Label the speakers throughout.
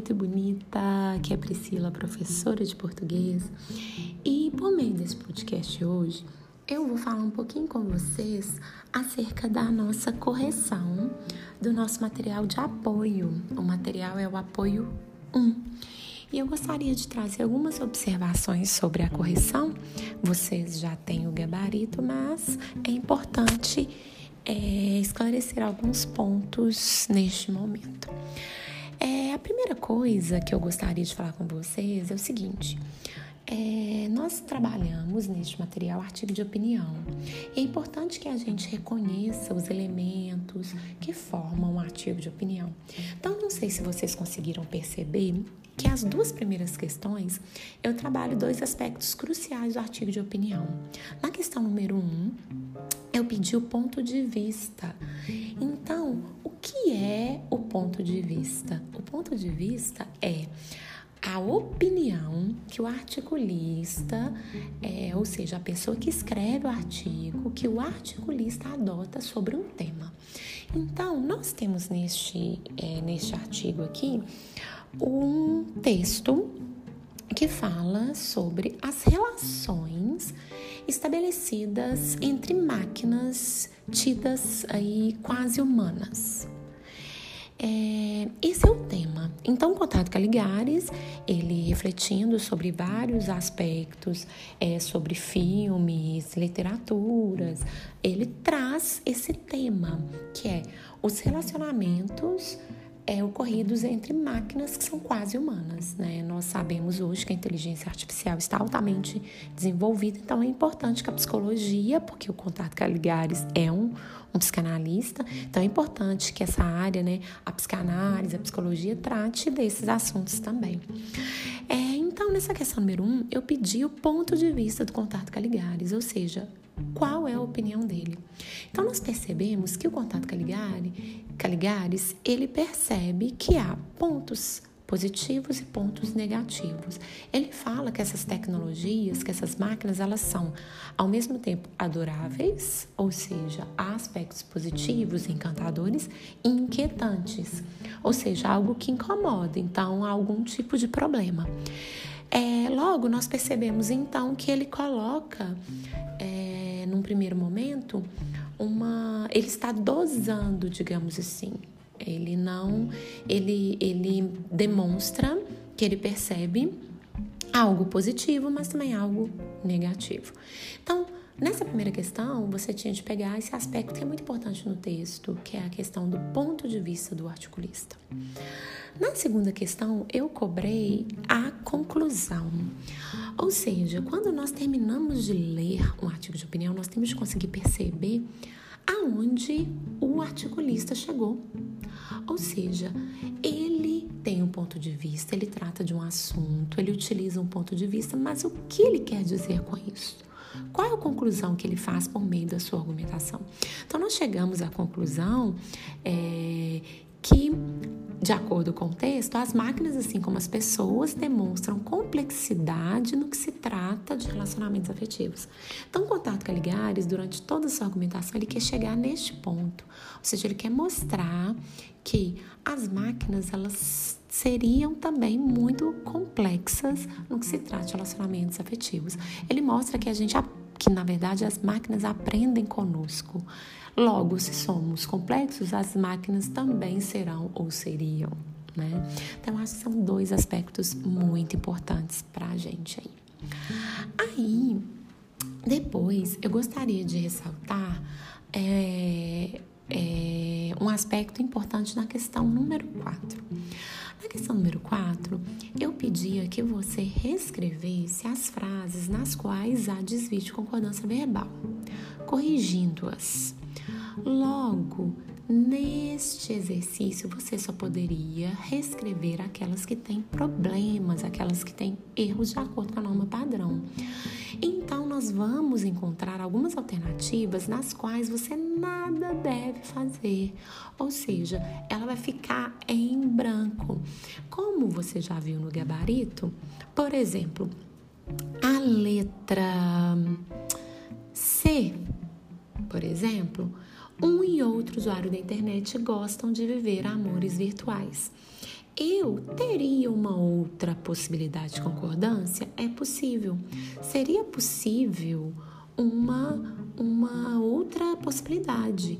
Speaker 1: bonito e bonita, que é Priscila, professora de português. E por meio desse podcast hoje, eu vou falar um pouquinho com vocês acerca da nossa correção do nosso material de apoio. O material é o apoio 1. E eu gostaria de trazer algumas observações sobre a correção. Vocês já têm o gabarito, mas é importante é, esclarecer alguns pontos neste momento. A primeira coisa que eu gostaria de falar com vocês é o seguinte. É, nós trabalhamos neste material artigo de opinião. É importante que a gente reconheça os elementos que formam um artigo de opinião. Então, não sei se vocês conseguiram perceber que as duas primeiras questões eu trabalho dois aspectos cruciais do artigo de opinião. Na questão número um, eu pedi o ponto de vista. Então, o que é o ponto de vista? O ponto de vista é a opinião que o articulista, é, ou seja, a pessoa que escreve o artigo, que o articulista adota sobre um tema. Então, nós temos neste, é, neste artigo aqui um texto que fala sobre as relações estabelecidas entre máquinas tidas aí quase humanas. É, esse é o tema. Então, o Contato Caligares, ele refletindo sobre vários aspectos, é, sobre filmes, literaturas, ele traz esse tema, que é os relacionamentos é, ocorridos entre máquinas que são quase humanas. Né? Nós sabemos hoje que a inteligência artificial está altamente desenvolvida, então é importante que a psicologia, porque o contato Caligares é um, um psicanalista, então é importante que essa área, né, a psicanálise, a psicologia, trate desses assuntos também. É, então, nessa questão número um, eu pedi o ponto de vista do contato Caligares, ou seja, qual é a opinião dele. Então nós percebemos que o contato Caligari, Caligares, ele percebe que há pontos positivos e pontos negativos. Ele fala que essas tecnologias, que essas máquinas, elas são ao mesmo tempo adoráveis, ou seja, há aspectos positivos, encantadores e inquietantes, ou seja, algo que incomoda, então algum tipo de problema. É, logo, nós percebemos então que ele coloca é, num primeiro momento, uma, ele está dosando, digamos assim. Ele não, ele, ele demonstra que ele percebe algo positivo, mas também algo negativo. Então, nessa primeira questão, você tinha de pegar esse aspecto que é muito importante no texto, que é a questão do ponto de vista do articulista. Na segunda questão, eu cobrei a conclusão. Ou seja, quando nós terminamos de ler um artigo de opinião, nós temos de conseguir perceber aonde o articulista chegou. Ou seja, ele tem um ponto de vista, ele trata de um assunto, ele utiliza um ponto de vista, mas o que ele quer dizer com isso? Qual é a conclusão que ele faz por meio da sua argumentação? Então, nós chegamos à conclusão é, que de acordo com o texto, as máquinas, assim como as pessoas, demonstram complexidade no que se trata de relacionamentos afetivos. Então, o contato Caligares, durante toda a sua argumentação, ele quer chegar neste ponto. Ou seja, ele quer mostrar que as máquinas, elas seriam também muito complexas no que se trata de relacionamentos afetivos. Ele mostra que a gente que na verdade as máquinas aprendem conosco. Logo, se somos complexos, as máquinas também serão ou seriam. Né? Então, acho que são dois aspectos muito importantes para a gente aí. Aí, depois, eu gostaria de ressaltar é, é, um aspecto importante na questão número 4. Na questão número 4, eu pedia que você reescrevesse as frases nas quais há desvio de concordância verbal, corrigindo-as. Logo, neste exercício, você só poderia reescrever aquelas que têm problemas, aquelas que têm erros de acordo com a norma padrão. Então, nós vamos encontrar algumas alternativas nas quais você nada deve fazer, ou seja, ela vai ficar em branco. Como você já viu no gabarito, por exemplo, a letra C, por exemplo, um e outro usuário da internet gostam de viver amores virtuais. eu teria uma outra possibilidade de concordância? É possível. Seria possível uma, uma outra possibilidade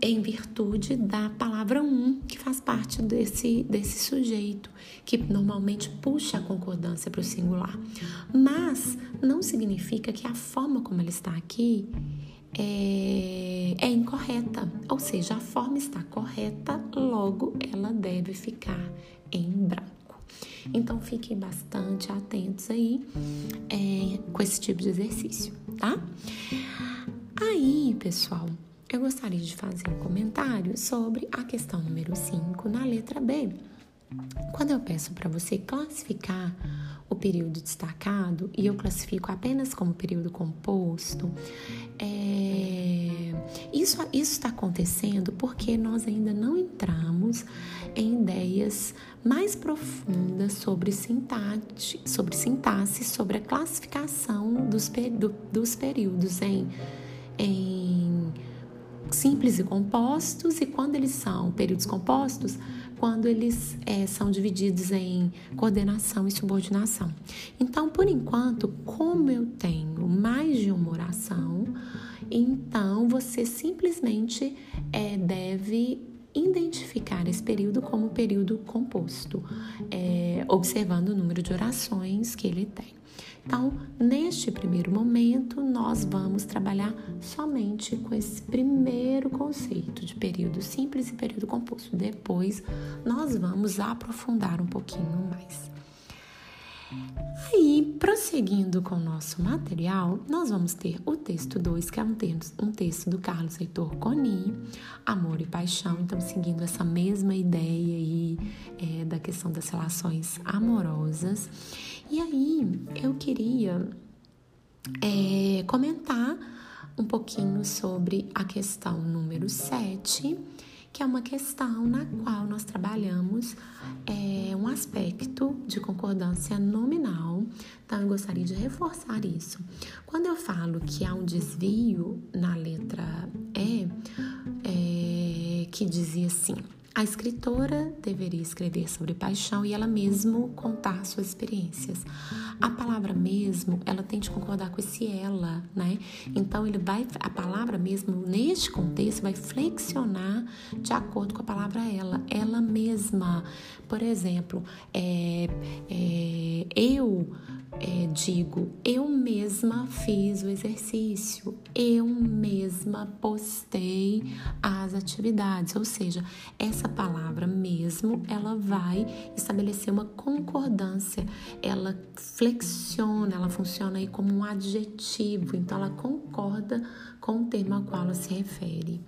Speaker 1: em virtude da palavra um, que faz parte desse, desse sujeito, que normalmente puxa a concordância para o singular. Mas não significa que a forma como ele está aqui é, é incorreta, ou seja, a forma está correta, logo ela deve ficar em branco. Então fiquem bastante atentos aí é, com esse tipo de exercício, tá? Aí, pessoal, eu gostaria de fazer um comentário sobre a questão número 5 na letra B. Quando eu peço para você classificar o período destacado e eu classifico apenas como período composto, é, isso está acontecendo porque nós ainda não entramos em ideias mais profundas sobre sintaxe, sobre, sintaxe, sobre a classificação dos, do, dos períodos em, em simples e compostos e quando eles são períodos compostos, quando eles é, são divididos em coordenação e subordinação. Então, por enquanto, como eu tenho mais de uma oração, então você simplesmente é, deve identificar esse período como período composto, é, observando o número de orações que ele tem. Então, neste primeiro momento, nós vamos trabalhar somente com esse primeiro conceito de período simples e período composto. Depois, nós vamos aprofundar um pouquinho mais. Aí, prosseguindo com o nosso material, nós vamos ter o texto 2, que é um texto, um texto do Carlos Heitor Coni, Amor e Paixão. Então, seguindo essa mesma ideia aí é, da questão das relações amorosas. E aí, eu queria é, comentar um pouquinho sobre a questão número 7 que é uma questão na qual nós trabalhamos é, um aspecto de concordância nominal. Então, eu gostaria de reforçar isso. Quando eu falo que há um desvio na letra E, é, que dizia assim. A escritora deveria escrever sobre paixão e ela mesmo contar suas experiências. A palavra mesmo, ela tem de concordar com esse ela, né? Então ele vai, a palavra mesmo neste contexto vai flexionar de acordo com a palavra ela, ela mesma. Por exemplo, é, é, eu é, digo, eu mesma fiz o exercício, eu mesma postei as atividades, ou seja, essa palavra mesmo, ela vai estabelecer uma concordância, ela flexiona, ela funciona aí como um adjetivo, então ela concorda com o termo ao qual ela se refere.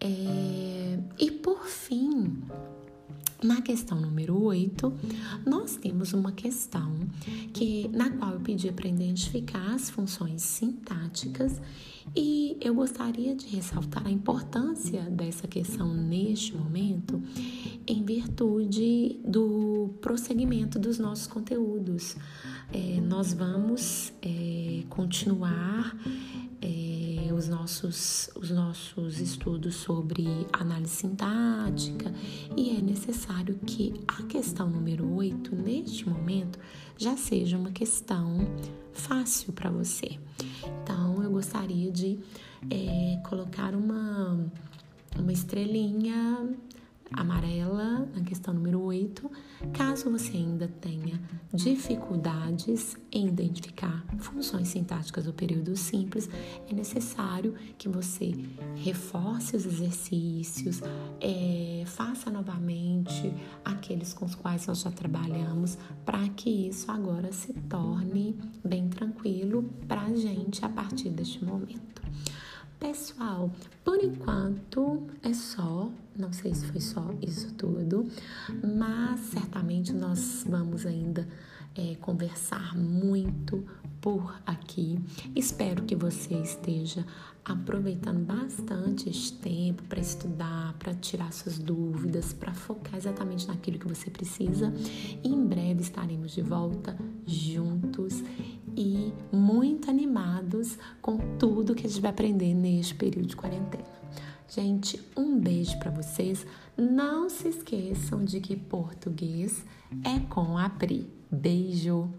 Speaker 1: É, e por fim, na questão número 8, nós temos uma questão que na qual eu pedi para identificar as funções sintáticas e eu gostaria de ressaltar a importância dessa questão neste momento em virtude do prosseguimento dos nossos conteúdos. É, nós vamos é, continuar é, os, nossos, os nossos estudos sobre análise sintática e é necessário que a questão número 8, neste momento, já seja uma questão fácil para você. Então, eu gostaria de é, colocar uma, uma estrelinha amarela na questão número 8, caso você ainda tenha dificuldades em identificar funções sintáticas do período simples, é necessário que você reforce os exercícios, é, faça novamente aqueles com os quais nós já trabalhamos, para que isso agora se torne bem tranquilo para a gente a partir deste momento. Pessoal, por enquanto é só, não sei se foi só isso tudo, mas certamente nós vamos ainda é, conversar muito por aqui. Espero que você esteja aproveitando bastante este tempo para estudar, para tirar suas dúvidas, para focar exatamente naquilo que você precisa. E em breve estaremos de volta juntos e muito animados com tudo que a gente vai aprender neste período de quarentena. Gente, um beijo para vocês. Não se esqueçam de que português é com a Pri. Beijo!